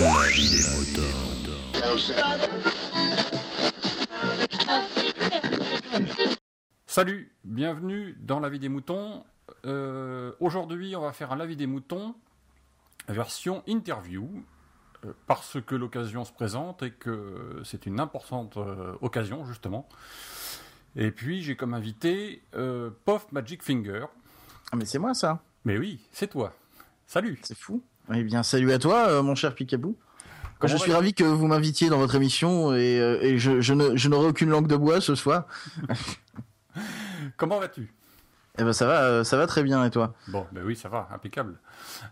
La vie des moutons. Salut, bienvenue dans la vie des moutons. Euh, Aujourd'hui, on va faire un la vie des moutons version interview euh, parce que l'occasion se présente et que c'est une importante euh, occasion justement. Et puis j'ai comme invité Puff Magic Finger. Ah mais c'est moi ça. Mais oui, c'est toi. Salut. C'est fou. Eh bien, salut à toi, euh, mon cher Picabou. Comment je suis ravi que vous m'invitiez dans votre émission et, euh, et je, je ne- je n'aurai aucune langue de bois ce soir. Comment vas-tu? Eh ben ça va, euh, ça va très bien et toi? Bon, ben oui, ça va, impeccable.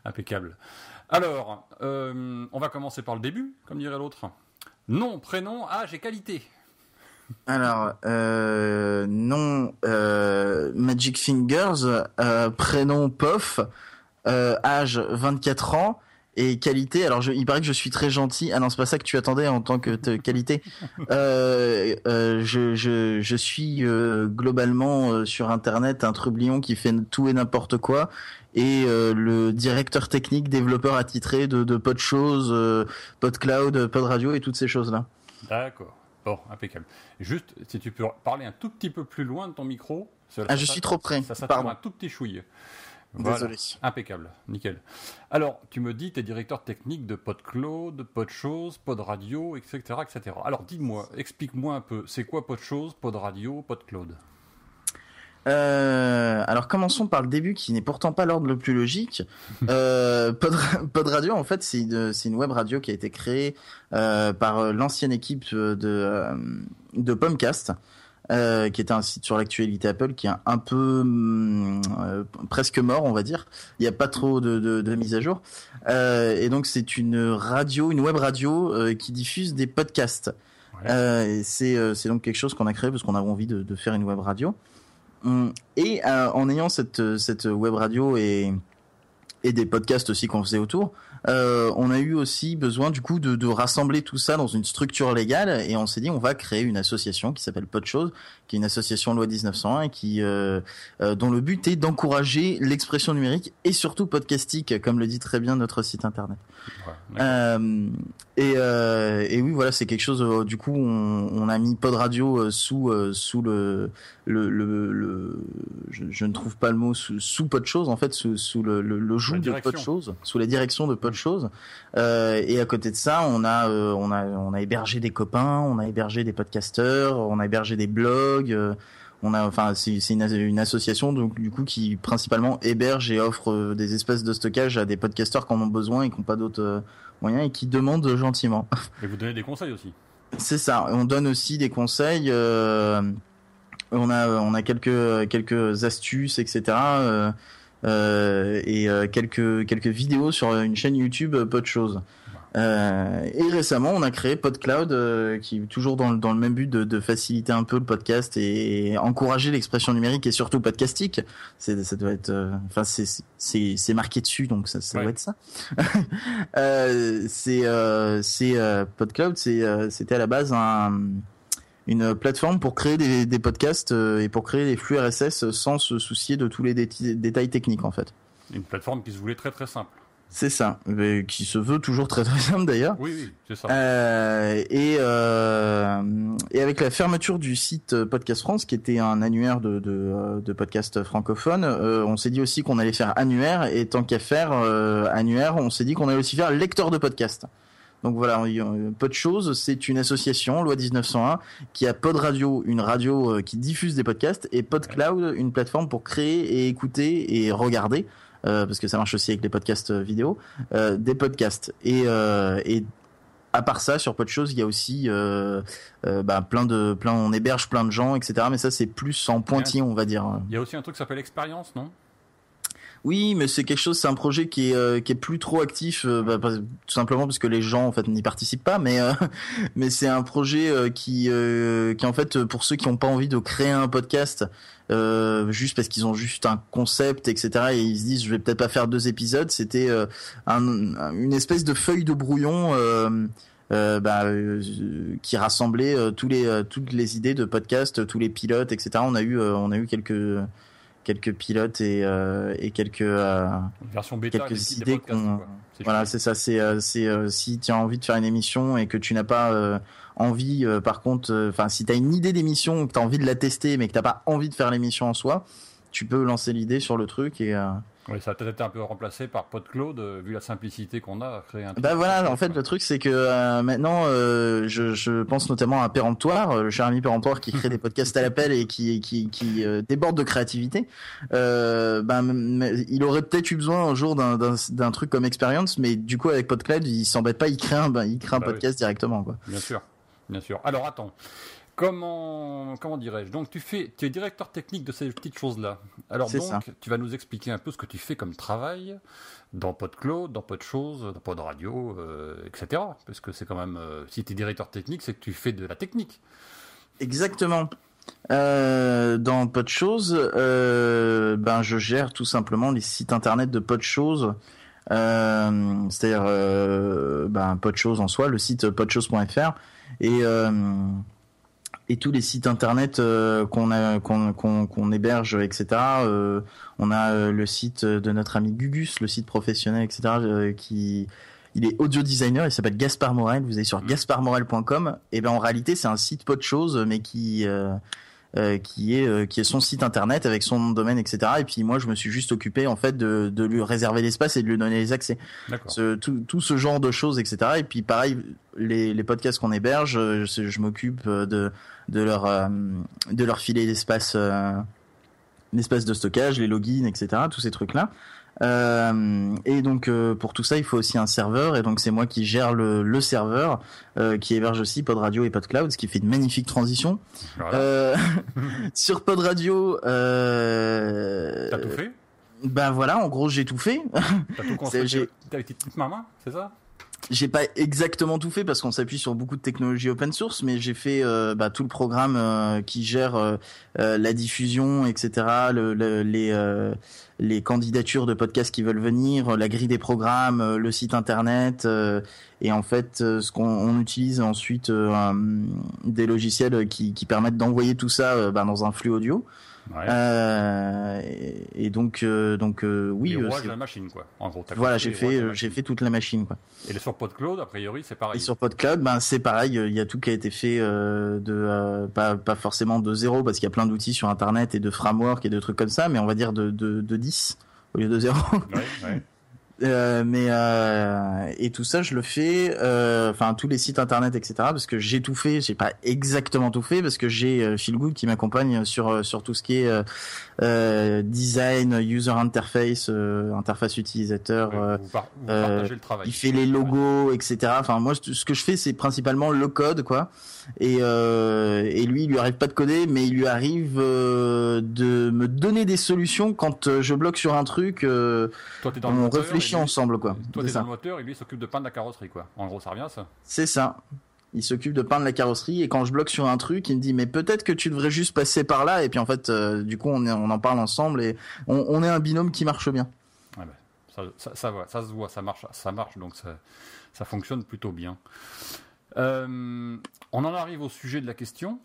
Impeccable. Alors, euh, on va commencer par le début, comme dirait l'autre. Nom, prénom, âge et qualité. Alors, euh, nom Magic Fingers, prénom Pof, euh, âge 24 ans et qualité. Alors, je, il paraît que je suis très gentil. Ah non, c'est pas ça que tu attendais en tant que qualité. Euh, euh, je, je, je suis euh, globalement sur Internet un trublion qui fait tout et n'importe quoi et le directeur technique, développeur attitré de, de Pod Choses, Pod Cloud, Pod Radio et toutes ces choses-là. D'accord. Bon, impeccable. Juste, si tu peux parler un tout petit peu plus loin de ton micro. ça- Ah, ça- je suis trop près. Ça Pardon. un tout petit chouille. Voilà. Désolé. Impeccable, nickel. Alors, tu me dis, tu es directeur technique de PodCloud, PodChose, Pod Radio, etc. etc. Alors, dis-moi, explique-moi un peu, c'est quoi PodChose, Pod Radio, PodCloud Euh, alors commençons par le début qui n'est pourtant pas l'ordre le plus logique. Euh, Pod, Pod Radio en fait c'est une, web radio qui a été créée euh, par euh, l'ancienne équipe de, de Pomcast. Euh, qui était un site sur l'actualité Apple qui est un, peu hum, euh, presque mort on va dire. Il n'y a pas trop de, de, de mise à jour. Euh, et donc c'est une radio une web radio euh, qui diffuse des podcasts. Ouais. euh, c'est euh, c'est donc quelque chose qu'on a créé parce qu'on avait envie de, de faire une web radio. Hum, et euh, en ayant cette cette web radio et et des podcasts aussi qu'on faisait autour, euh, on a eu aussi besoin du coup de, de rassembler tout ça dans une structure légale et on s'est dit on va créer une association qui s'appelle Podchose, qui est une association loi 1901 et qui euh, euh, dont le but est d'encourager l'expression numérique et surtout podcastique comme le dit très bien notre site internet. Ouais. Euh, et, euh, et oui, voilà, c'est quelque chose. du coup, on, on a mis Pod Radio sous euh, sous le le, le, le- je, je ne trouve pas le mot sous, sous Pod Chose en fait sous, sous le, le, le joug de direction. Pod Chose, sous la direction de Pod Chose. Euh, et à côté de ça, on a euh, on a on a hébergé des copains, on a hébergé des podcasteurs, on a hébergé des blogs. euh, on a, enfin, c'est une, une association donc du coup qui principalement héberge et offre euh, des espèces de stockage à des podcasteurs qui en ont besoin et qui n'ont pas d'autres euh, moyens et qui demandent gentiment. Et vous donnez des conseils aussi. C'est ça. On donne aussi des conseils. euh, on a on a quelques quelques astuces, etc. euh, euh, et euh, quelques quelques vidéos sur une chaîne YouTube euh, Pod Chose. Euh, et récemment, on a créé PodCloud, euh, qui est toujours dans, le- dans le même but de, de faciliter un peu le podcast et, encourager l'expression numérique et surtout podcastique. C'est, ça doit être, euh, enfin, c'est, c'est, c'est marqué dessus, donc ça, ça Ouais. doit être ça. euh, c'est, euh, c'est euh, PodCloud, c'est, euh, c'était à la base un, une plateforme pour créer des, des podcasts euh, et pour créer des flux RSS sans se soucier de tous les détails techniques en fait. Une plateforme qui se voulait très très simple. C'est ça, mais qui se veut toujours très très simple d'ailleurs. Oui, oui, c'est ça. Euh, et, euh, et avec la fermeture du site Podcast France, qui était un annuaire de, de, de podcasts francophones, euh, on s'est dit aussi qu'on allait faire annuaire, et tant qu'à faire annuaire, on s'est dit qu'on allait aussi faire lecteur de podcast. Donc voilà, peu de choses. C'est une association, loi 1901, qui a Pod Radio, une radio euh, qui diffuse des podcasts, et PodCloud, une plateforme pour créer et écouter et regarder, euh, parce que ça marche aussi avec les podcasts euh, vidéo, euh, des podcasts. Et, euh, et à part ça, sur peu de choses, il y a aussi euh, euh, bah, plein de, plein, on héberge plein de gens, etc. Mais ça, c'est plus en pointillé, on va dire. Il y a aussi un truc qui s'appelle expérience, non? Oui, mais c'est quelque chose, c'est un projet qui est euh, qui est plus trop actif, euh, bah, tout simplement parce que les gens en fait n'y participent pas. Mais euh, mais c'est un projet euh, qui euh, qui en fait pour ceux qui n'ont pas envie de créer un podcast. Juste parce qu'ils ont juste un concept, etc. Et ils se disent, je vais peut-être pas faire deux épisodes. C'était un, une espèce de feuille de brouillon euh, bah, euh, qui rassemblait euh, tous les toutes les idées de podcast, tous les pilotes, etc. On a eu on a eu quelques quelques pilotes et, euh, et quelques euh, Version bêta quelques des petits- des idées qu'on- voilà c'est ça c'est euh, c'est si tu as envie de faire une émission et que tu n'as pas envie par contre enfin si tu as une idée d'émission que tu as envie de la tester mais que t'as pas envie de faire l'émission en soi tu peux lancer l'idée sur le truc et Oui, ça a peut-être été un peu remplacé par PodCloud, euh, vu la simplicité qu'on a à créer un. Bah voilà, en fait, le truc, c'est que euh, maintenant, euh, je, je pense notamment à Péremptoire, le cher ami Péremptoire qui crée des podcasts à l'appel et qui, qui, qui euh, déborde de créativité. Ben, il aurait peut-être eu besoin un jour d'un- truc comme Experience, mais du coup, avec PodCloud, il s'embête pas, il crée un, ben, il crée un Bah oui. podcast directement, quoi. Bien sûr, bien sûr. Alors attends, comment comment dirais-je? Donc tu fais, tu es directeur technique de ces petites choses-là. Alors donc, ça. tu vas nous expliquer un peu ce que tu fais comme travail dans PodCloud, dans PodChose, dans PodRadio, euh, etc. Parce que c'est quand même, euh, si tu es directeur technique, c'est que tu fais de la technique. Exactement. Euh, dans Podchose, ben je gère tout simplement les sites internet de Podchose, euh, c'est-à-dire euh, ben Podchose en soi, le site podchose.fr et euh, et tous les sites internet euh, qu'on a qu'on héberge, etc. Euh, on a euh, le site de notre ami Gugus, le site professionnel, etc. euh, qui il est audio designer, il s'appelle Gaspard Morel. Vous allez sur gasparmorel.com. Et ben en réalité, c'est un site pas de choses, mais qui euh, qui est euh, qui est son site internet avec son nom de domaine, etc. Et puis moi, je me suis juste occupé en fait de de lui réserver l'espace et de lui donner les accès. Ce- tout, tout ce genre de choses, etc. Et puis pareil, les, les podcasts qu'on héberge, euh, je, je m'occupe euh, de de leur euh, de leur filer l'espace euh, l'espace de stockage, les logins, etc. Tous ces trucs là. Euh, et donc euh, pour tout ça, il faut aussi un serveur et donc c'est moi qui gère le, le serveur euh, qui héberge aussi Pod Radio et Pod Cloud, ce qui fait une magnifique transition. Voilà. Sur Pod Radio, T'as tout fait? ben voilà, en gros j'ai tout fait. T'as tout construit j'ai- T'as été petite main, c'est ça? J'ai pas exactement tout fait parce qu'on s'appuie sur beaucoup de technologies open source, mais j'ai fait euh, bah, tout le programme euh, qui gère euh, euh, la diffusion, etc., le, le- les candidatures de podcasts qui veulent venir, la grille des programmes, le site internet, et en fait, ce qu'on on utilise ensuite des logiciels qui, qui permettent d'envoyer tout ça bah, dans un flux audio. Ouais. Euh, et, et donc donc donc euh, oui, Les euh, rouages c'est- de la machine, quoi. En gros. t'as voilà, j'ai fait euh, j'ai fait toute la machine quoi. Et sur PodCloud, a priori, c'est pareil. Et sur PodCloud, ben c'est pareil, il y a tout qui a été fait euh, de euh, pas pas forcément de zéro parce qu'il y a plein d'outils sur internet et de framework et de trucs comme ça, mais on va dire de de, de 10 au lieu de zéro. Ouais, ouais. Euh, mais euh, et tout ça je le fais, euh, enfin tous les sites internet etc. Parce que j'ai tout fait, j'ai pas exactement tout fait parce que j'ai euh, Phil Good qui m'accompagne sur euh, sur tout ce qui est euh, euh, design, user interface, euh, interface utilisateur. Ouais, euh, vous, par- vous euh, partagez le travail. il fait les logos, etc. Enfin, moi, ce que je fais, c'est principalement le code, quoi. Et, euh, et lui, il lui arrive pas de coder, mais il lui arrive euh, de me donner des solutions quand euh, je bloque sur un truc. euh, Toi, t'es dans on réfléchit lui- ensemble, quoi. Toi, t'es dans le moteur et lui il s'occupe de peindre la carrosserie, quoi. En gros, ça revient ça. C'est ça. Il s'occupe de peindre la carrosserie et quand je bloque sur un truc, il me dit mais peut-être que tu devrais juste passer par là et puis en fait, du coup, on, est, on en parle ensemble et on, on est un binôme qui marche bien. Ouais, bah, ça, ça, ça va, ça se voit, ça marche, ça marche, donc ça, ça fonctionne plutôt bien. Euh, on en arrive au sujet de la question,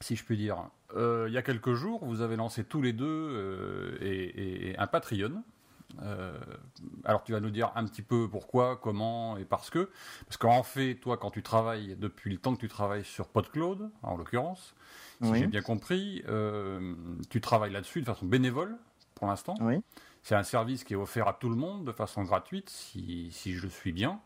si je puis dire. Euh, il y a quelques jours, vous avez lancé tous les deux euh, et, et un Patreon. Euh, alors tu vas nous dire un petit peu pourquoi, comment et parce que. Parce qu'en fait, toi, quand tu travailles, depuis le temps que tu travailles sur PodCloud, en l'occurrence, si Oui. j'ai bien compris, euh, tu travailles là-dessus de façon bénévole pour l'instant. Oui. C'est un service qui est offert à tout le monde de façon gratuite, si, si je suis bien.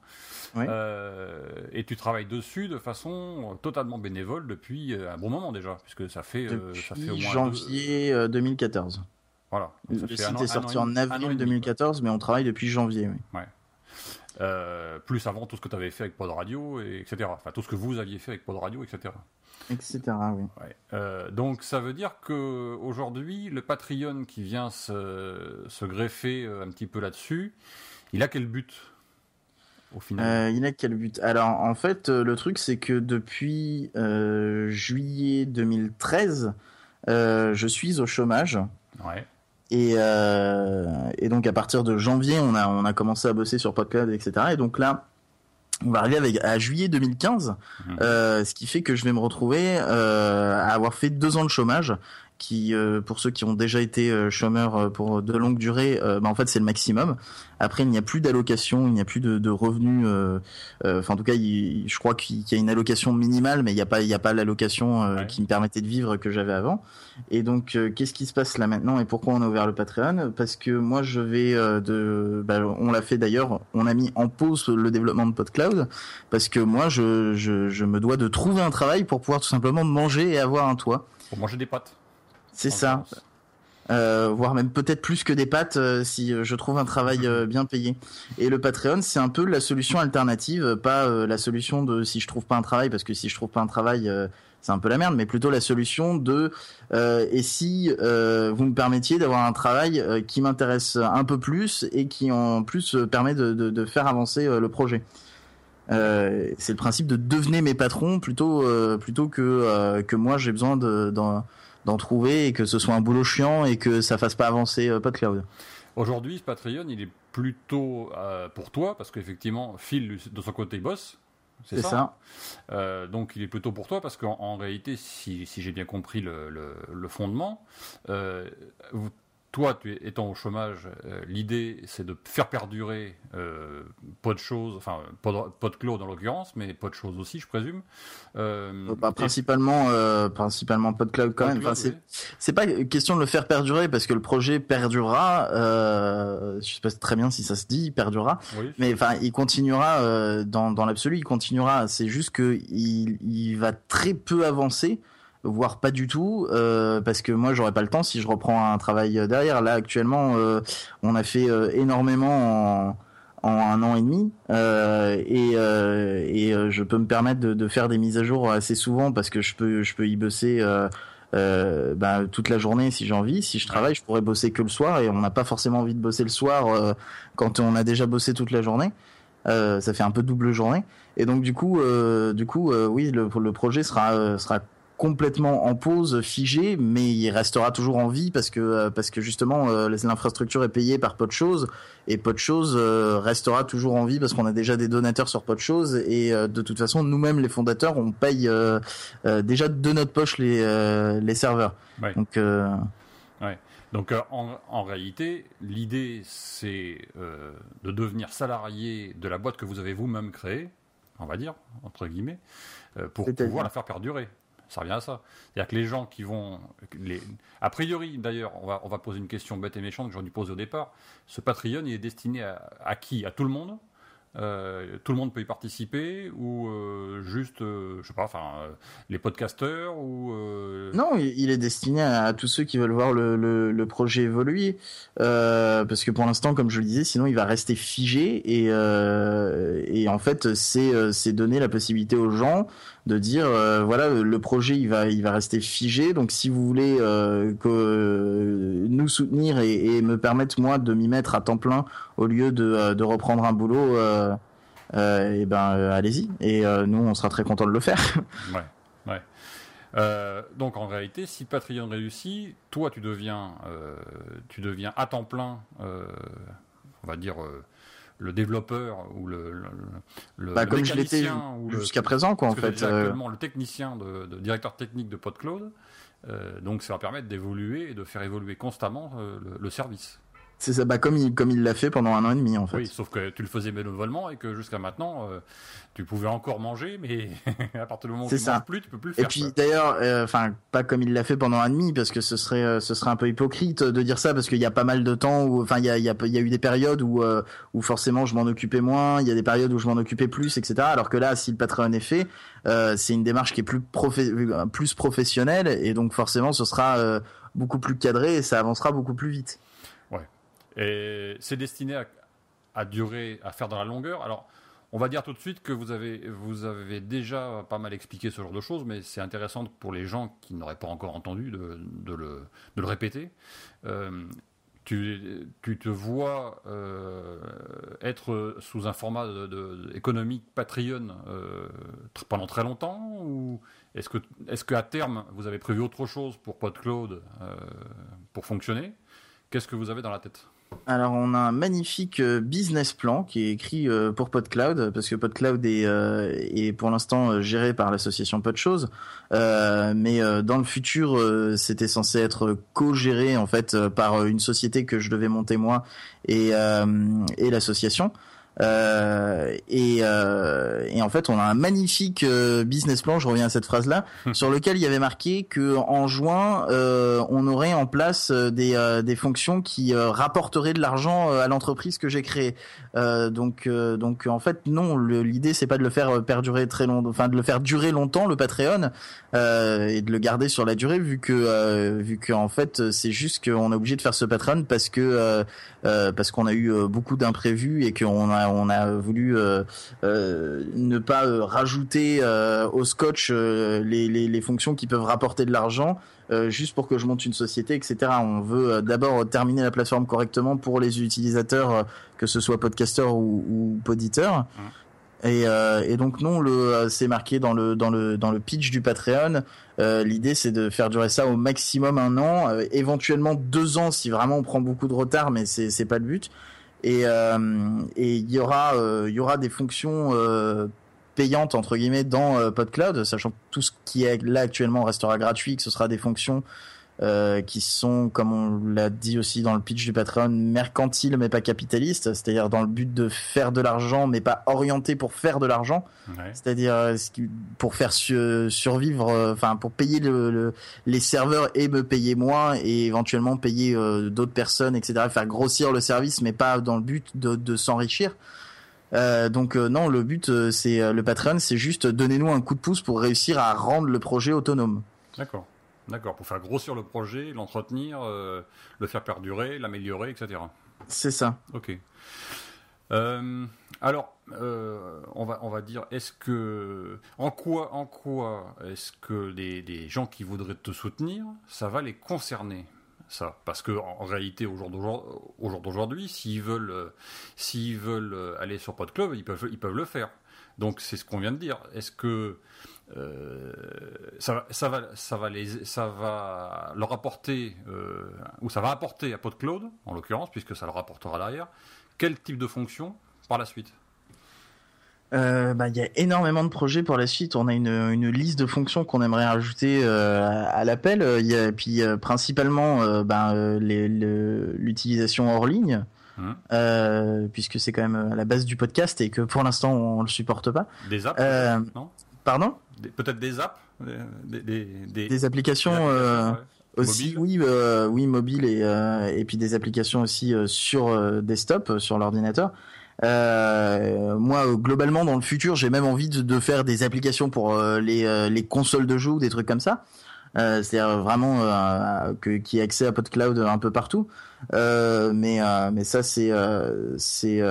Oui. Euh, et tu travailles dessus de façon totalement bénévole depuis euh, un bon moment déjà, puisque ça fait, euh, ça fait au moins janvier euh, 2014. deux- voilà. Donc, ça Le fait site an- est an sorti en avril demi, 2014, mais on travaille depuis janvier. Oui. Euh, plus avant tout ce que tu avais fait avec Pod Radio, et etc. Enfin, tout ce que vous aviez fait avec Pod Radio, etc. Etc. Oui. Ouais. Euh, donc ça veut dire que aujourd'hui le Patreon qui vient se, se greffer euh, un petit peu là-dessus, il a quel but au final? Euh, il a quel but? Alors en fait, le truc c'est que depuis juillet 2013, euh, je suis au chômage. Ouais. Et, euh, et donc à partir de janvier, on a on a commencé à bosser sur PodCloud, etc. Et donc là, on va arriver avec à juillet 2015, Mhm. euh, ce qui fait que je vais me retrouver euh, à avoir fait deux ans de chômage qui, euh, pour ceux qui ont déjà été euh, chômeurs euh, pour de longue durée, bah, en fait c'est le maximum. Après, il n'y a plus d'allocation, il n'y a plus de, de revenus. Enfin, en tout cas, je crois qu'il y a une allocation minimale, mais il n'y a pas, il n'y a pas l'allocation qui me permettait de vivre que j'avais avant. Et donc, qu'est-ce qui se passe là maintenant et pourquoi on a ouvert le Patreon? Parce que moi, je vais de, bah, on l'a fait d'ailleurs, on a mis en pause le développement de PodCloud parce que moi, je, je, je me dois de trouver un travail pour pouvoir tout simplement manger et avoir un toit. Pour manger des pâtes. C'est ça. Euh, voire même peut-être plus que des pâtes euh, si euh, je trouve un travail bien payé. Et le Patreon, c'est un peu la solution alternative, pas la solution de si je trouve pas un travail, parce que si je trouve pas un travail, c'est un peu la merde, mais plutôt la solution de et si vous me permettiez d'avoir un travail qui m'intéresse un peu plus et qui en plus permet de, de, faire avancer le projet. c'est le principe de devenir mes patrons plutôt plutôt que que moi j'ai besoin de d'en trouver et que ce soit un boulot chiant et que ça fasse pas avancer euh, PodCloud. Aujourd'hui, ce Patreon, il est plutôt euh, pour toi parce qu'effectivement, Phil de son côté bosse. C'est ça. Euh, donc il est plutôt pour toi parce qu'en réalité, si, j'ai bien compris le, le, fondement, toi, tu étant au chômage, euh, l'idée c'est de faire perdurer euh, pas de choses, enfin pas de, clos dans l'occurrence, mais pas de choses aussi, je présume. Euh, bah, principalement, principalement pas de cloud quand même. Enfin, c'est pas question de le faire perdurer parce que le projet perdurera. je sais pas très bien si ça se dit, perdurera. mais enfin, il continuera dans, dans l'absolu, il continuera. C'est juste que il, il va très peu avancer voire pas du tout, euh, parce que moi j'aurais pas le temps si je reprends un travail derrière. Là actuellement, euh, on a fait euh, énormément en, en, un an et demi, et, et je peux me permettre de, de, faire des mises à jour assez souvent parce que je peux je peux y bosser. bah, toute la journée si j'ai envie. Si je travaille, je pourrais bosser que le soir et on n'a pas forcément envie de bosser le soir quand on a déjà bossé toute la journée. ça fait un peu double journée et donc du coup, du coup, oui, le, le projet sera sera complètement en pause, figé, mais il restera toujours en vie parce que euh, parce que justement euh, l'infrastructure est payée par de choses et de choses euh, restera toujours en vie parce qu'on a déjà des donateurs sur de choses et de toute façon nous-mêmes les fondateurs on paye déjà de notre poche les les serveurs. Donc ouais. Donc en, en, réalité, l'idée c'est de devenir salarié de la boîte que vous avez vous-même créée, on va dire entre guillemets, pour pouvoir la faire perdurer. Ça revient à ça. C'est-à-dire que les gens qui vont. Les... A priori, d'ailleurs, on va, poser une question bête et méchante que j'aurais dû poser au départ. Ce Patreon, il est destiné à qui? À tout le monde? Euh, tout le monde peut y participer ou euh, juste, euh, je sais pas, enfin, les podcasteurs ou Non, il est destiné à, tous ceux qui veulent voir le, le, projet évoluer, parce que pour l'instant, comme je le disais, sinon il va rester figé et et en fait, c'est c'est donner la possibilité aux gens de dire voilà le projet il va il va rester figé. Donc si vous voulez que nous soutenir et, me permettre moi de m'y mettre à temps plein au lieu de, de reprendre un boulot et ben euh, allez-y. Et euh, nous, on sera très content de le faire. ouais, ouais. donc en réalité, si Patreon réussit, toi tu deviens, tu deviens à temps plein, on va dire le développeur ou le, le, bah, comme je l'étais jusqu'à présent quoi en fait. Actuellement le technicien de, directeur technique de PodCloud, donc ça va permettre d'évoluer et de faire évoluer constamment le service. C'est ça, bah comme il comme il l'a fait pendant un an et demi en fait. Oui, sauf que tu le faisais bénévolement et que jusqu'à maintenant euh, tu pouvais encore manger, mais à partir du moment où tu ne manges plus, tu peux plus le faire. Et puis d'ailleurs, euh, enfin pas comme il l'a fait pendant un an et demi, parce que ce serait euh, ce serait un peu hypocrite de dire ça, parce qu'il y a pas mal de temps où, enfin il y a il y a, y a eu des périodes où où forcément je m'en occupais moins, il y a des périodes où je m'en occupais plus, etc. Alors que là, si le Patreon est fait, c'est une démarche qui est plus plus professionnelle et donc forcément ce sera beaucoup plus cadré et ça avancera beaucoup plus vite. Et c'est destiné à, durer, à faire dans la longueur. Alors, on va dire tout de suite que vous avez, déjà pas mal expliqué ce genre de choses, mais c'est intéressant pour les gens qui n'auraient pas encore entendu de, le, répéter. Euh, tu, te vois euh, être sous un format économique Patreon euh, pendant très longtemps ou est-ce que est-ce qu'à terme vous avez prévu autre chose pour PodCloud pour fonctionner? Qu'est-ce que vous avez dans la tête? Alors on a un magnifique euh, business plan qui est écrit euh, pour PodCloud parce que PodCloud est, euh, pour l'instant géré par l'association Podchose, mais dans le futur c'était censé être co-géré en fait par une société que je devais monter moi et l'association. Euh, et, euh, et, en fait, on a un magnifique euh, business plan. Je reviens à cette phrase-là, hum. sur lequel il y avait marqué que en juin, euh, on aurait en place des, des fonctions qui rapporteraient de l'argent à l'entreprise que j'ai créée. donc, donc en fait, non. L'idée, c'est pas de le faire perdurer très longtemps, enfin de le faire durer longtemps le Patreon et de le garder sur la durée, vu que vu que en fait, c'est juste qu'on est obligé de faire ce Patreon parce que parce qu'on a eu beaucoup d'imprévus et qu'on a on a voulu euh, euh, ne pas euh, rajouter au scotch les, fonctions qui peuvent rapporter de l'argent. juste pour que je monte une société, etc. On veut d'abord terminer la plateforme correctement pour les utilisateurs, que ce soit podcaster ou, ou poditeur. Et, donc non, le c'est marqué dans le dans le dans le pitch du Patreon. L'idée c'est de faire durer ça au maximum un an, éventuellement deux ans si vraiment on prend beaucoup de retard, mais c'est c'est pas le but et euh, et il y aura euh, il y aura des fonctions euh, payantes entre guillemets dans PodCloud, sachant que tout ce qui est là actuellement restera gratuit, que ce sera des fonctions euh, qui sont, comme on l'a dit aussi dans le pitch du Patreon, mercantiles mais pas capitalistes, c'est-à-dire dans le but de faire de l'argent mais pas orienté pour faire de l'argent, c'est-à-dire euh, pour faire survivre, euh, enfin pour payer le, les serveurs et me payer moi et éventuellement payer d'autres personnes, etc. Faire grossir le service mais pas dans le but de, de s'enrichir. Euh, donc non, le but c'est le Patreon, c'est juste donnez-nous un coup de pouce pour réussir à rendre le projet autonome. D'accord. D'accord, pour faire grossir le projet, l'entretenir, euh, le faire perdurer, l'améliorer, etc. C'est ça. Ok. Euh, alors, euh, on va on va dire, est-ce que en quoi en quoi est-ce que les, gens qui voudraient te soutenir, ça va les concerner ça? Parce que en réalité au jour d'aujourd'hui, s'ils veulent s'ils veulent aller sur PodClub, ils peuvent ils peuvent le faire. Donc c'est ce qu'on vient de dire. Est-ce que euh, ça, ça, va, ça, va les, ça va leur apporter, euh, ou ça va apporter à PodCloud, en l'occurrence, puisque ça leur apportera derrière, quel type de fonction par la suite? Euh, bah, il y a énormément de projets pour la suite. On a une, une liste de fonctions qu'on aimerait rajouter à, l'appel. Il y a puis principalement ben, l'utilisation hors ligne. Hum. puisque c'est quand même à la base du podcast et que pour l'instant on le supporte pas. Des apps, non? Pardon Peut-être des apps des, des, applications, euh, aussi, oui, euh, oui, mobile et, euh, et puis des applications aussi sur desktop, sur l'ordinateur. moi, globalement, dans le futur, j'ai même envie de, de, faire des applications pour les, les consoles de jeux, des trucs comme ça. Euh, c'est-à-dire vraiment euh, que, qui ait accès à PodCloud un peu partout. Euh, mais mais ça c'est c'est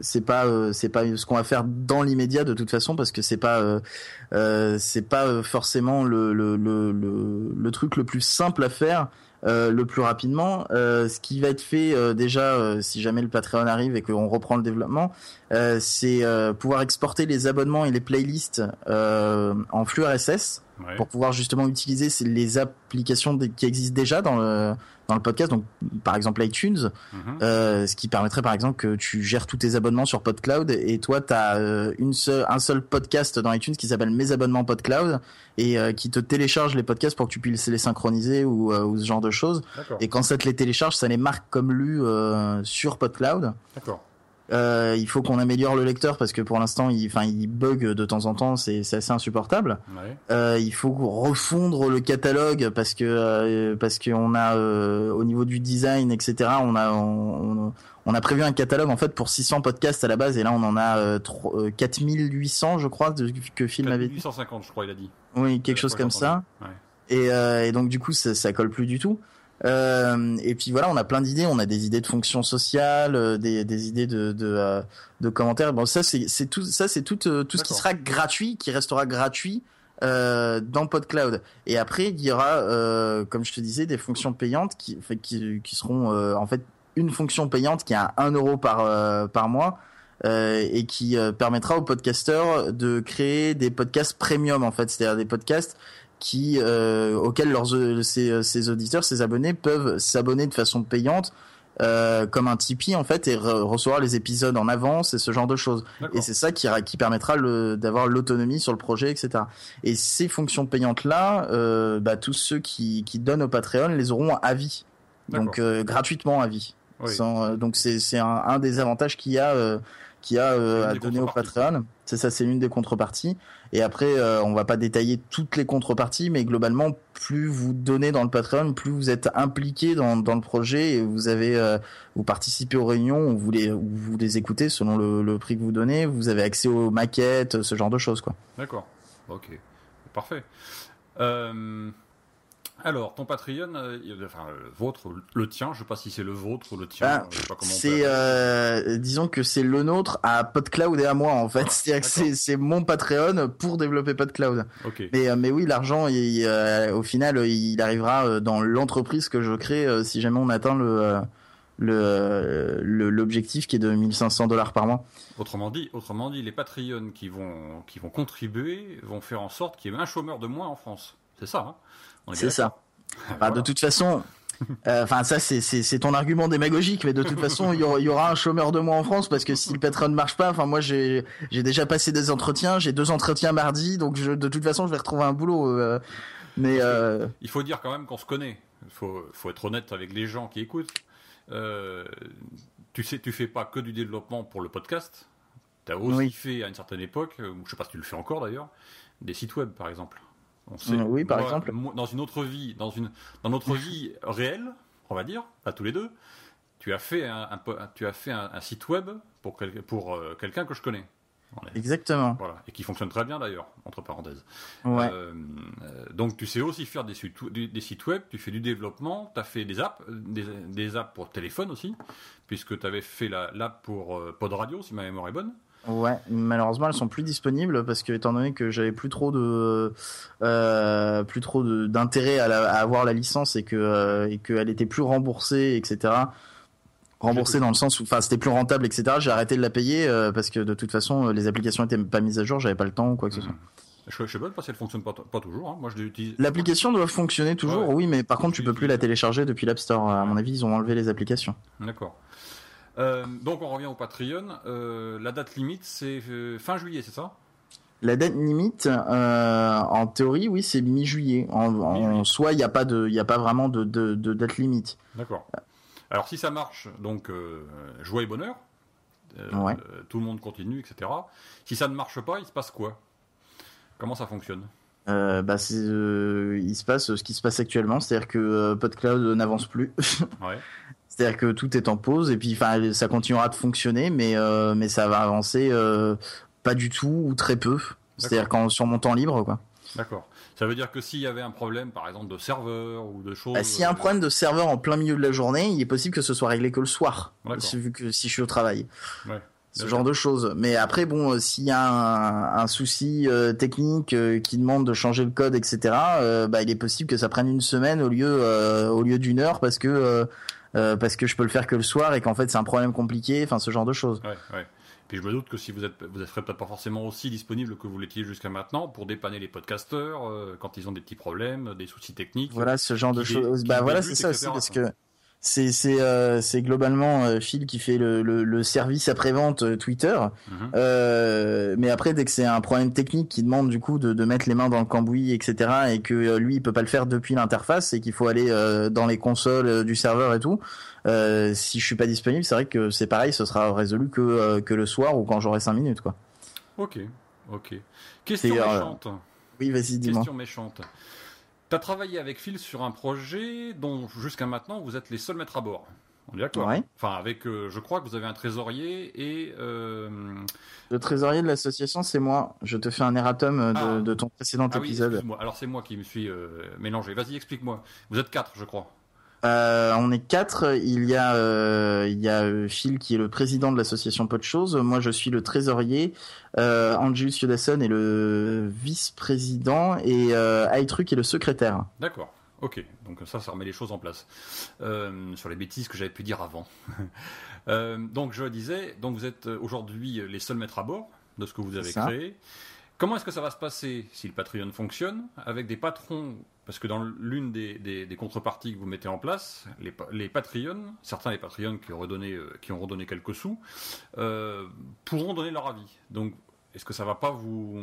c'est pas c'est pas ce qu'on va faire dans l'immédiat de toute façon parce que c'est pas c'est pas forcément le, le le, le le truc le plus simple à faire le plus rapidement. Euh, ce qui va être fait déjà, si jamais le Patreon arrive et qu'on reprend le développement, c'est pouvoir exporter les abonnements et les playlists en flux RSS pour pouvoir justement utiliser les applications qui existent déjà dans le dans le podcast. Donc par exemple iTunes, mhm. euh, ce qui permettrait par exemple que tu gères tous tes abonnements sur PodCloud et toi tu as euh, une seule, un seul podcast dans iTunes qui s'appelle Mes abonnements PodCloud et euh, qui te télécharge les podcasts pour que tu puisses les synchroniser ou, ou ce genre de choses. Et quand ça te les télécharge, ça les marque comme lus sur PodCloud. D'accord. Euh, il faut qu'on améliore le lecteur parce que pour l'instant, il, enfin, il bug de temps en temps, c'est assez insupportable. Euh, il faut refondre le catalogue parce que euh, parce qu'on a au niveau du design, etc. On a on, a prévu un catalogue en fait pour 600 podcasts à la base et là on en a 4800 je crois de, que Phil m'avait dit. 850 je crois il a dit. Oui quelque chose comme ça. Et, et, donc du coup ça, ça colle plus du tout. Euh, et puis voilà, on a plein d'idées. On a des idées de fonctions sociales, euh, des, des idées de, de, euh, de commentaires. Bon, ça c'est tout, ça c'est tout, euh, tout ce qui sera gratuit, qui restera gratuit euh, dans PodCloud. Et après, il y aura, euh, comme je te disais, des fonctions payantes qui, qui, qui seront en fait une fonction payante qui a 1 euro par par mois. et qui permettra aux podcasteurs de créer des podcasts premium en fait, c'est-à-dire des podcasts qui euh, auxquels leurs euh, ces, ces auditeurs, ces abonnés peuvent s'abonner de façon payante. Euh, comme un Tipeee en fait et re- recevoir les épisodes en avance et ce genre de choses. Et c'est ça qui, qui permettra d'avoir l'autonomie sur le projet etc et ces fonctions payantes là euh, bah, tous ceux qui, qui donnent au Patreon les auront à vie. Donc euh, gratuitement à vie. Oui. sans, euh, donc c'est c'est un, un des avantages qu'il y a euh, qu'il y a euh, Une à donner au. Patreon. C'est ça, c'est l'une des contreparties. Et après, euh, on va pas détailler toutes les contreparties, mais globalement, plus vous donnez dans le Patreon, plus vous êtes impliqué dans, dans le projet et vous avez euh, vous participez aux réunions, ou vous les ou vous les écoutez selon le, le prix que vous donnez. Vous avez accès aux maquettes, ce genre de choses, quoi. D'accord. Ok. Parfait. Euh, alors, ton Patreon, euh, enfin, le vôtre, le tien, je sais pas si c'est le vôtre ou le tien. Ah, je sais pas comment on peut C'est, euh, disons que c'est le nôtre à PodCloud et à moi en fait. C'est-à-dire que D'accord. c'est c'est mon Patreon pour développer PodCloud. Ok. Mais, euh, mais oui, l'argent, au final, il arrivera dans l'entreprise que je crée si jamais on atteint le le le- l'objectif qui est de 1500 dollars par mois. Autrement dit, autrement dit, les Patreons qui vont, qui vont contribuer vont faire en sorte qu'il y ait un chômeur de moins en France. C'est ça, hein On C'est ça. d'accord Enfin, Voilà. De toute façon, euh, enfin ça c'est c'est c'est ton argument démagogique, mais de toute façon il y aura, il y aura un chômeur de moins en France parce que si le Patreon ne marche pas, enfin moi j'ai j'ai déjà passé des entretiens, j'ai deux entretiens mardi, donc je, de toute façon je vais retrouver un boulot. euh, mais euh, Il faut dire quand même qu'on se connaît. Il faut, faut être honnête avec les gens qui écoutent. Tu sais, tu fais pas que du développement pour le podcast. Tu as aussi Oui. fait à une certaine époque, je sais pas si tu le fais encore d'ailleurs, des sites web par exemple. On sait, Mm, oui, par moi, exemple. moi, dans une autre vie, dans une dans notre vie réelle, on va dire, à tous les deux, tu as fait un, tu as fait un, un site web pour quel- pour euh, quelqu'un que je connais. Exactement. Voilà, et qui fonctionne très bien d'ailleurs, entre parenthèses. Ouais. Euh, euh, donc tu sais aussi faire des, sites- des- des sites web, tu fais du développement, tu as fait des apps, euh, des, des apps pour téléphone aussi, puisque tu avais fait la- l'app pour euh, Pod Radio, si ma mémoire est bonne. Ouais, malheureusement elles sont plus disponibles parce que étant donné que j'avais plus trop de euh, plus trop de- d'intérêt à, avoir la licence et que euh, et qu'elle était plus remboursée etc. Remboursée dans le sens où enfin c'était plus rentable etc. J'ai arrêté de la payer euh, parce que de toute façon les applications étaient pas mises à jour, j'avais pas le temps ou quoi que ce soit. Je, sais pas parce qu'elle fonctionne pas, pas toujours. hein. Moi je l'utilise. L'application doit fonctionner toujours, Ouais. oui, mais par contre tu peux plus la télécharger depuis l'App Store. À mon avis ils ont enlevé les applications. D'accord. Euh, donc on revient au Patreon. Euh, la date limite c'est euh, fin juillet, c'est ça? La date limite, en théorie, oui, c'est mi-juillet. En, en soi, il n'y a pas de, il y a pas vraiment de, de, de date limite. D'accord. Alors si ça marche, donc joie et bonheur, Ouais. tout le monde continue, etc. Si ça ne marche pas, il se passe quoi? Comment ça fonctionne? Euh, bah, euh, il se passe ce qui se passe actuellement, c'est-à-dire que euh, PodCloud n'avance plus. Ouais. c'est-à-dire que tout est en pause et puis, enfin, ça continuera de fonctionner, mais euh, mais ça va avancer euh, pas du tout ou très peu. C'est-à-dire quand sur mon temps libre, quoi. D'accord. Ça veut dire que s'il y avait un problème, par exemple, de serveur ou de choses. Bah, S'il y a un problème de serveur en plein milieu de la journée, il est possible que ce soit réglé que le soir, vu que si je suis au travail. Ouais. ce genre de choses. Mais après, bon, euh, s'il y a un, un souci euh, technique euh, qui demande de changer le code, etc., euh, bah, il est possible que ça prenne une semaine au lieu euh, au lieu d'une heure parce que euh, parce que je peux le faire que le soir et qu'en fait c'est un problème compliqué. Enfin, ce genre de choses. Ouais, ouais. Puis je me doute que si vous êtes, vous ne serez peut-être pas forcément aussi disponible que vous l'étiez jusqu'à maintenant pour dépanner les podcasteurs euh, quand ils ont des petits problèmes, des soucis techniques. Voilà, ce genre de choses. Bah voilà, c'est ça aussi parce que c'est c'est euh, c'est globalement euh, Phil qui fait le, le, le service après vente Twitter. Mhm. Euh, mais après, dès que c'est un problème technique qui demande du coup de, de mettre les mains dans le cambouis, etc., et que euh, lui il peut pas le faire depuis l'interface et qu'il faut aller euh, dans les consoles euh, du serveur et tout, euh, si je suis pas disponible, c'est vrai que c'est pareil, ce sera résolu que euh, que le soir ou quand j'aurai 5 minutes, quoi. Ok, ok. Question euh, méchante. Oui, vas-y, dis-moi. Question méchante. Tu as travaillé avec Phil sur un projet dont jusqu'à maintenant vous êtes les seuls maîtres à bord. On est d'accord Ouais. Enfin, avec, euh, je crois que vous avez un trésorier et. euh, Le trésorier de l'association, c'est moi. Je te fais un erratum euh, de, Ah. de ton précédent Ah épisode. Alors c'est moi qui me suis euh, mélangé. Vas-y, explique-moi. Vous êtes quatre, je crois. Euh, on est quatre. Il y a, euh, il y a euh, Phil qui est le président de l'association Pot de Choses. Moi, je suis le trésorier. Euh, Angelus Yodason est le vice-président et euh, Aitru qui est le secrétaire. D'accord. Ok. Donc ça, ça remet les choses en place. Euh, sur les bêtises que j'avais pu dire avant. Euh, donc je disais, donc vous êtes aujourd'hui les seuls maîtres à bord de ce que vous avez créé. Comment est-ce que ça va se passer si le Patreon fonctionne avec des patrons? Parce que dans l'une des, contreparties que vous mettez en place, les, Patreons, certains des Patreons qui ont redonné, euh, quelques sous, euh, pourront donner leur avis. Donc, est-ce que ça va pas vous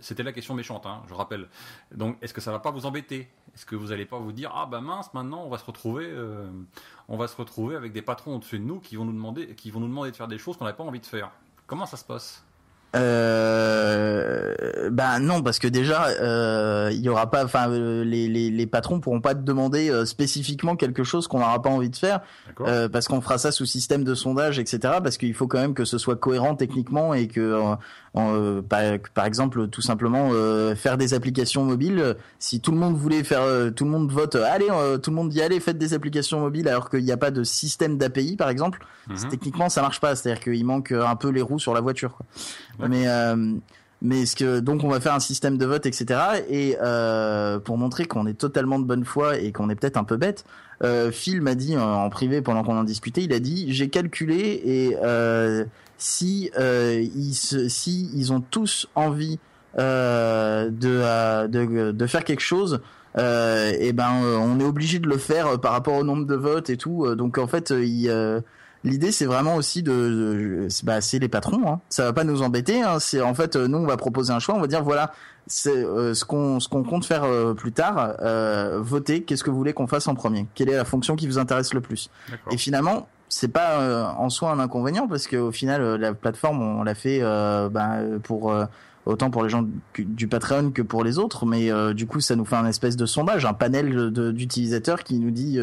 C'était la question méchante, hein, je rappelle. Donc, est-ce que ça va pas vous embêter? Est-ce que vous allez pas vous dire ah ben mince, maintenant on va se retrouver, euh, on va se retrouver avec des patrons au-dessus de nous qui vont nous demander, qui vont nous demander de faire des choses qu'on n'a pas envie de faire? Comment ça se passe? Euh, ben non parce que déjà euh, il y aura pas enfin euh, les, les, les patrons pourront pas te demander euh, spécifiquement quelque chose qu'on n'aura pas envie de faire euh, parce qu'on fera ça sous système de sondage etc parce qu'il faut quand même que ce soit cohérent techniquement et que euh, par, par, exemple tout simplement faire des applications mobiles si tout le monde voulait faire tout le monde vote allez tout le monde dit allez faites des applications mobiles alors qu'il n'y a pas de système d'API par exemple mhm. techniquement ça marche pas c'est à dire qu'il manque un peu les roues sur la voiture quoi. Mais euh, mais ce que donc on va faire un système de vote etc et euh, pour montrer qu'on est totalement de bonne foi et qu'on est peut-être un peu bête euh, Phil m'a dit en privé pendant qu'on en discutait il a dit j'ai calculé et euh, si euh, ils si ils ont tous envie euh, de, de de faire quelque chose euh, et ben on est obligé de le faire par rapport au nombre de votes et tout donc en fait il L'idée, c'est vraiment aussi de, bah, c'est les patrons. Hein. Ça va pas nous embêter. Hein. C'est en fait, nous, on va proposer un choix. On va dire voilà, c'est euh, ce qu'on ce qu'on compte faire euh, plus tard. Euh, voter. Qu'est-ce que vous voulez qu'on fasse en premier? Quelle est la fonction qui vous intéresse le plus? Et finalement, c'est pas euh, en soi un inconvénient parce qu'au final, la plateforme, on, l'a fait bah, pour autant pour les gens du, Patreon que pour les autres, mais du coup ça nous fait un espèce de sondage, un panel d'utilisateurs qui nous dit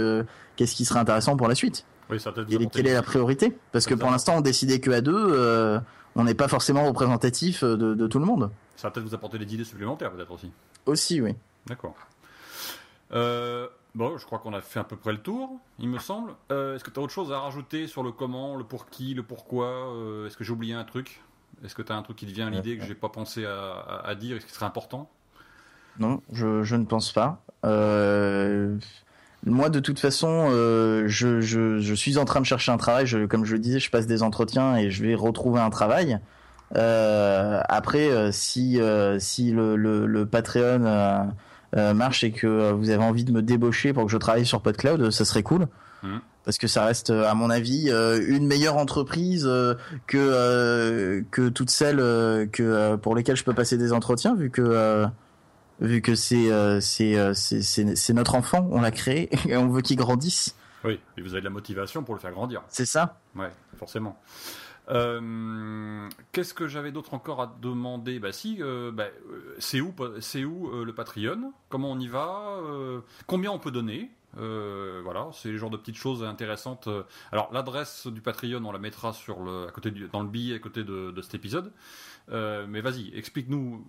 qu'est-ce qui serait intéressant pour la suite. Oui, ça et quelle est la priorité? Parce que pour l'instant, on décidait que à deux, euh, on n'est pas forcément représentatif euh, de, tout le monde. Ça va peut-être vous apporter des idées supplémentaires, peut-être aussi. Aussi, oui. D'accord. Euh, bon, je crois qu'on a fait à peu près le tour, il me semble. Est-ce que tu as autre chose à rajouter sur le comment, le pour qui, le pourquoi Est-ce que j'ai oublié un truc? Est-ce que tu as un truc qui te vient à l'idée que j'ai pas pensé à, à dire Est-ce qui serait important? Non, je, ne pense pas. Euh moi, de toute façon, euh, je, suis en train de chercher un travail. Comme je le disais, je passe des entretiens et je vais retrouver un travail. Euh, après, euh, si euh, le Patreon marche et que vous avez envie de me débaucher pour que je travaille sur PodCloud, ça serait cool. Mmh. Parce que ça reste, à mon avis, une meilleure entreprise que que toutes celles que pour lesquelles je peux passer des entretiens, vu que vu que c'est euh, euh, c'est c'est notre enfant, on l'a créé et on veut qu'il grandisse. Oui, et vous avez de la motivation pour le faire grandir. C'est ça. Ouais, forcément. Euh, Qu'est-ce que j'avais d'autre encore à demander? Bah si, euh, bah, c'est où, c'est où le Patreon? Comment on y va? Combien on peut donner? Voilà, c'est le genre de petites choses intéressantes. Alors l'adresse du Patreon, on la mettra sur le, à côté dans le billet à côté de, cet épisode. Euh, mais vas-y, explique-nous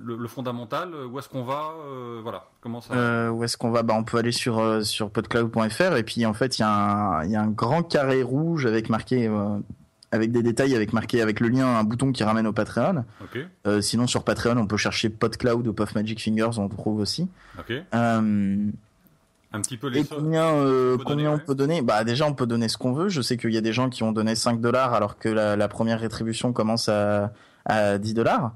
le, fondamental. Où est-ce qu'on va euh, Voilà, comment ça euh, Où est-ce qu'on va? Bah, on peut aller sur sur podcloud.fr et puis en fait, il y, a un grand carré rouge avec marqué avec des détails, avec marqué avec le lien un bouton qui ramène au Patreon. sinon sur Patreon, on peut chercher PodCloud ou Puff Magic Fingers, on trouve aussi. Un petit peu les et combien, combien on peut donner? Bah déjà on peut donner ce qu'on veut. Je sais qu'il y a des gens qui ont donné 5 dollars alors que la, la première rétribution commence à à 10 dollars.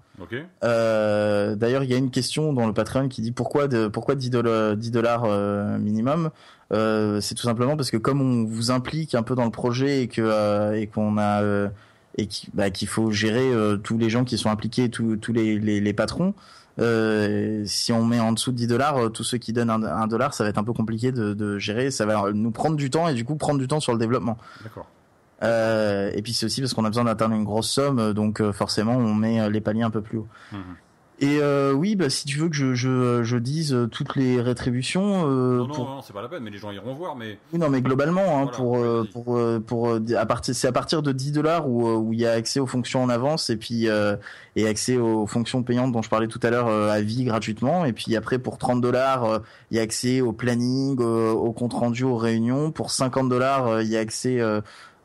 Euh, D'ailleurs, il y a une question dans le Patreon qui dit pourquoi de, pourquoi 10 dollars, 10 dollars euh, minimum? Euh, c'est tout simplement parce que comme on vous implique un peu dans le projet et que euh, et qu'on a euh, et bah, qu'il faut gérer tous les gens qui sont impliqués, tous, tous les, les, les patrons. si on met en dessous de 10 dollars, tous ceux qui donnent un, un, dollar, ça va être un peu compliqué de, de gérer. Ça va nous prendre du temps et du coup prendre du temps sur le développement. D'accord. Euh, et puis c'est aussi parce qu'on a besoin d'atteindre une grosse somme, donc euh, forcément on met euh, les paliers un peu plus haut. Mhm. Et euh, oui, bah, si tu veux que je, je, je dise euh, toutes les rétributions. Euh, non, non, non c'est pas la peine, mais les gens iront voir. Mais oui, non, mais globalement, hein, pour, pour pour à partir c'est à partir de 10 dollars où où il y a accès aux fonctions en avance et puis et accès aux fonctions payantes dont je parlais tout à l'heure à vie gratuitement. Et puis après pour 30 dollars, il y a accès au planning, au compte rendu, aux réunions. Pour 50 dollars, il y a accès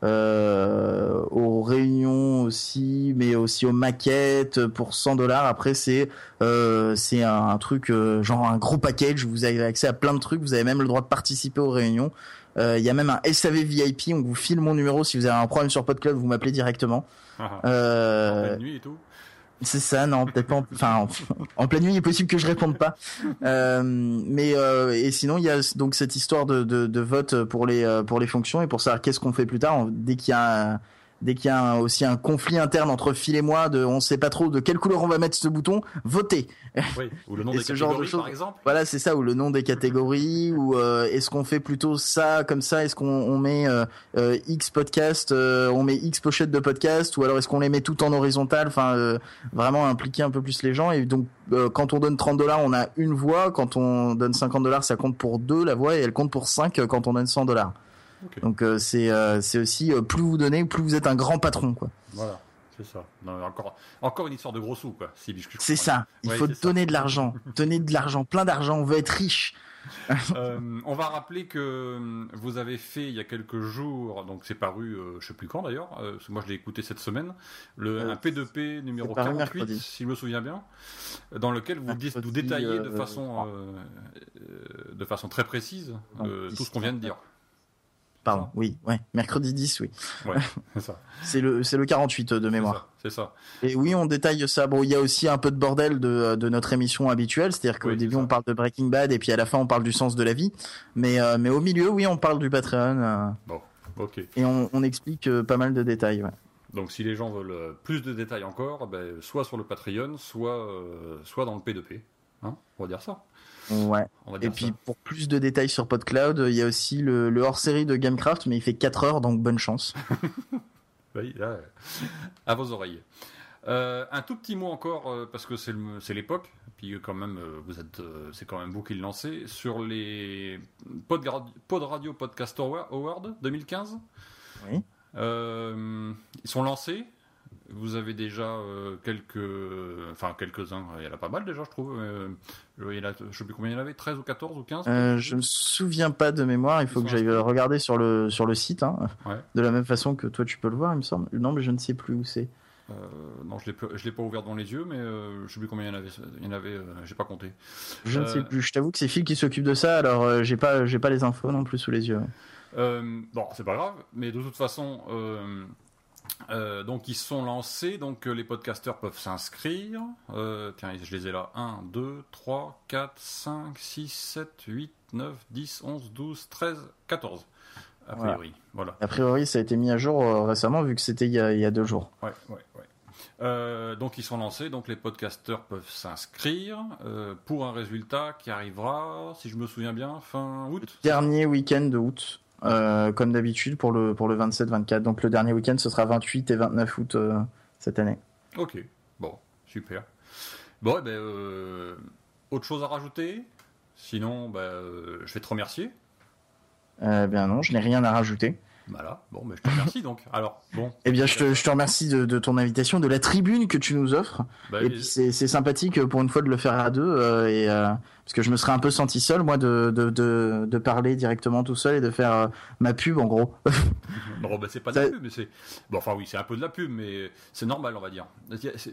euh, aux réunions aussi, mais aussi aux maquettes pour 100 dollars. Après, c'est euh, c'est un, truc euh, genre un gros package. Vous avez accès à plein de trucs. Vous avez même le droit de participer aux réunions. Il y a même un SAV VIP. On vous file mon numéro si vous avez un problème sur PodClub, vous m'appelez directement. Ah, ah. euh... nuit et tout. C'est ça, non, peut-être pas. En, enfin, en, en, pleine nuit, il est possible que je réponde pas. Euh, mais euh, et sinon, il y a donc cette histoire de, de, de vote pour les euh, pour les fonctions et pour savoir qu'est-ce qu'on fait plus tard. Dès qu'il y a dès qu'il y a aussi un conflit interne entre Phil et moi, de on sait pas trop de quelle couleur on va mettre ce bouton, voter. Oui, ou le nom des catégories, genre de choses. par exemple. Voilà, c'est ça, ou le nom des catégories, ou euh, est-ce qu'on fait plutôt ça comme ça, est-ce qu'on on met euh, euh, X podcast, on met X pochette de podcast, ou alors est-ce qu'on les met tout en horizontal, enfin vraiment impliquer un peu plus les gens. Et donc quand on donne 30 dollars, on a une voix, quand on donne 50 dollars, ça compte pour deux la voix, et elle compte pour 5 quand on donne 100 dollars. Donc euh, c'est euh, c'est aussi euh, plus vous donnez, plus vous êtes un grand patron quoi. Voilà. C'est ça. Non, encore, encore une histoire de gros sous, quoi. c'est ça. Il faut donner de l'argent. donner de l'argent, plein d'argent. On veut être riche. on va rappeler que vous avez fait il y a quelques jours, donc c'est paru, je sais plus quand d'ailleurs, moi je l'ai écouté cette semaine, le, un P2P numéro 48, si je me souviens bien, dans lequel vous, vous détaillez de façon, de façon très précise tout ce qu'on vient de dire. Pardon, oui, ouais, mercredi 10, oui. Ouais, c'est ça. c'est le, c'est le 48 de mémoire. C'est ça, Et oui, on détaille ça. Bon, il y a aussi un peu de bordel de, de notre émission habituelle, c'est-à-dire qu'au début on parle de Breaking Bad et puis à la fin on parle du sens de la vie. Mais, euh, mais au milieu, oui, on parle du Patreon. Euh, bon, ok. Et on, on explique euh, pas mal de détails, ouais. Donc si les gens veulent plus de détails encore, ben, soit sur le Patreon, soit, soit dans le P2P. Hein on va dire ça. Ouais. Et puis pour plus de détails sur PodCloud, il y a aussi le, hors-série de Gamecraft, mais il fait 4 heures, donc bonne chance. oui, là, à vos oreilles. Euh, un tout petit mot encore, euh, parce que c'est l'époque, puis quand même, euh, vous êtes, c'est quand même vous qui le lancez, sur les Pod, Radio Podcast Award 2015. Oui. ils sont lancés, vous avez déjà euh, quelques, enfin quelques-uns, il y en a pas mal déjà, je trouve. Euh, il y je sais plus combien il y en avait, 13 ou 14 ou 15 euh, Je me souviens pas de mémoire, il faut que j'aille regarder sur le, sur le site, hein, de la même façon que toi tu peux le voir, il me semble. Non, mais je ne sais plus où c'est. Euh, non, je ne l'ai pas ouvert dans les yeux, mais je sais plus combien il y en avait. Il y en avait, j'ai pas compté. Je ne sais plus. Je t'avoue que c'est Phil qui s'occupe de ça, alors j'ai pas, j'ai pas les infos non plus sous les yeux. bon, c'est pas grave, mais de toute façon, euh, donc ils sont lancés, donc euh, les podcasteurs peuvent s'inscrire. Euh, tiens, je les ai là. 1, 2, 3, 4, 5, 6, 7, 8, 9, 10, 11, 12, 13, 14. A priori. Voilà. A priori, ça a été mis à jour récemment vu que c'était il, y a deux jours. Ouais, ouais, ouais. donc ils sont lancés, donc les podcasteurs peuvent s'inscrire pour un résultat qui arrivera, si je me souviens bien, fin août. Dernier week-end de août. Euh, comme d'habitude pour le pour le 27-24. Donc le dernier week-end, ce sera 28 et 29 août euh, cette année. Ok, bon, super. Bon, eh ben, euh, autre chose à rajouter? Sinon, ben, je vais te remercier. Eh bien non, je n'ai rien à rajouter. Voilà, bon, mais je te remercie donc. Alors, bon. Eh bien, je te, je te remercie de, de, ton invitation, de la tribune que tu nous offres. Bah, et puis c'est sympathique pour une fois de le faire à deux, euh, et euh, parce que je me serais un peu senti seul, moi, de, de, de, de parler directement tout seul et de faire euh, ma pub, en gros. bon, bah, c'est pas de la pub, mais c'est. Bon, enfin, oui, c'est un peu de la pub, mais c'est normal, on va dire.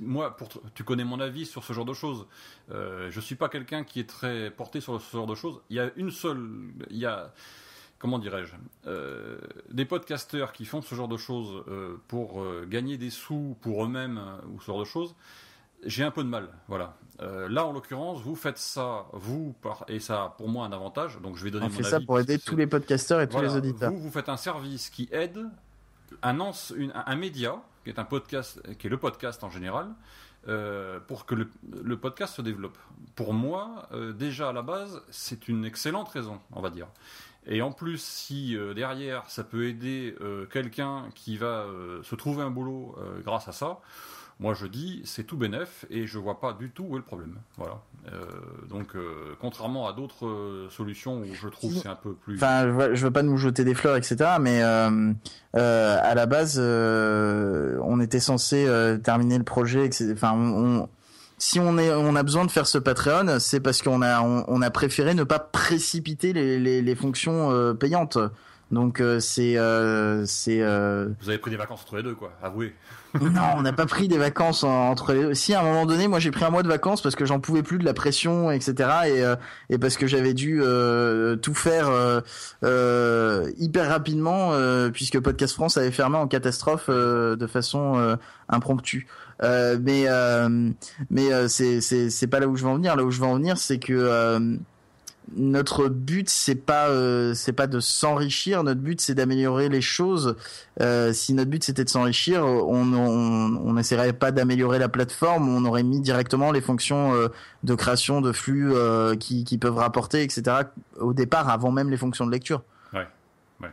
Moi, pour tu connais mon avis sur ce genre de choses. je suis pas quelqu'un qui est très porté sur ce genre de choses. Il y a une seule. Il y a comment dirais-je, euh, des podcasteurs qui font ce genre de choses euh, pour euh, gagner des sous pour eux-mêmes ou ce genre de choses, j'ai un peu de mal. Voilà. là, en l'occurrence, vous faites ça, vous, et ça a pour moi un avantage. Donc, je vais donner On fait ça pour aider tous les podcasteurs et tous les auditeurs. Vous, vous faites un service qui aide un, un, média, qui est un podcast, qui est le podcast en général, pour que le, podcast se développe. Pour moi, déjà à la base, c'est une excellente raison, on va dire. Et en plus, si euh, derrière, ça peut aider euh, quelqu'un qui va euh, se trouver un boulot grâce à ça, moi je dis c'est tout bénef et je vois pas du tout où est le problème. Voilà. donc, contrairement à d'autres solutions où je trouve c'est un peu plus. Enfin, je veux pas nous jeter des fleurs, etc. Mais à la base, on était censé terminer le projet. Enfin, on si on est, on a besoin de faire ce Patreon, c'est parce qu'on a, on, a préféré ne pas précipiter les, les, les fonctions euh, payantes. Donc euh, c'est euh, c'est euh, Vous avez pris des vacances entre les deux, quoi. Avouez. non, on n'a pas pris des vacances en- entre les deux. Si à un moment donné, moi j'ai pris un mois de vacances parce que j'en pouvais plus de la pression, etc. Et euh, et parce que j'avais dû euh, tout faire euh, euh, hyper rapidement euh, puisque Podcast France avait fermé en catastrophe euh, de façon euh, impromptue. Euh, mais euh, mais euh, c'est c'est c'est pas là où je veux en venir. Là où je veux en venir, c'est que euh, notre but c'est pas euh, c'est pas de s'enrichir. Notre but c'est d'améliorer les choses. Euh, si notre but c'était de s'enrichir on on pas d'améliorer la plateforme. On aurait mis directement les fonctions euh, de création de flux qui qui peuvent rapporter etc au départ avant même les fonctions de lecture. Ouais, ouais.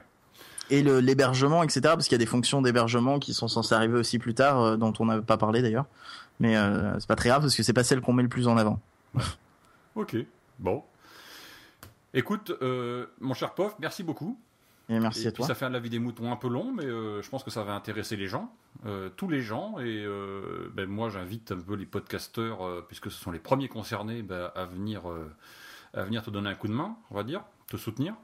et l'hébergement etc parce qu'il y a des fonctions d'hébergement qui sont censées arriver aussi plus tard dont on n'a pas parlé d'ailleurs. Mais c'est pas très grave parce que c'est pas celle qu'on met le plus en avant. Ok. Bon. Écoute, euh, mon cher Pof, merci beaucoup. et merci et à toi ça fait un avis des moutons un peu long, mais euh, je pense que ça va intéresser les gens, euh, tous les gens. Et ben, moi, j'invite un peu les podcasteurs, puisque ce sont les premiers concernés, ben, à venir, à venir te donner un coup de main, on va dire, te soutenir.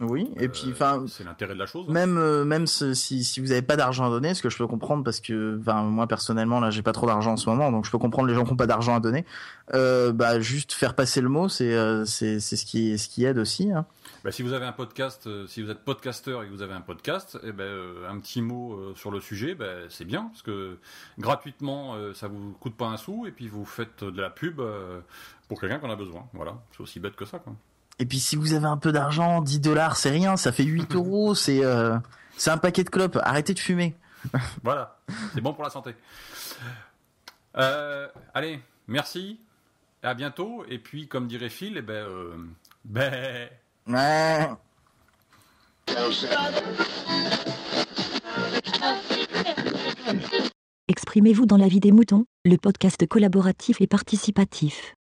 Oui et puis Euh, enfin c'est l'intérêt de la chose. hein. Même euh, même ce- si si vous avez pas d'argent à donner, ce que je peux comprendre parce que enfin moi personnellement là j'ai pas trop d'argent en ce moment donc je peux comprendre les gens qui ont pas d'argent à donner. Euh, bah juste faire passer le mot c'est c'est c'est ce qui ce qui aide aussi. Hein. Ben, si vous avez un podcast, si vous êtes podcasteur et que vous avez un podcast, eh ben, un petit mot sur le sujet, ben, c'est bien parce que gratuitement, ça vous coûte pas un sou et puis vous faites de la pub pour quelqu'un qui en a besoin. Voilà, c'est aussi bête que ça. Quoi. Et puis si vous avez un peu d'argent, 10 dollars c'est rien, ça fait 8 euros, c'est euh, c'est un paquet de clopes. Arrêtez de fumer. Voilà, c'est bon pour la santé. Euh, allez, merci, à bientôt. Et puis, comme dirait Phil, eh ben, euh, ben, Ouais. Exprimez-vous dans la vie des moutons, le podcast collaboratif et participatif.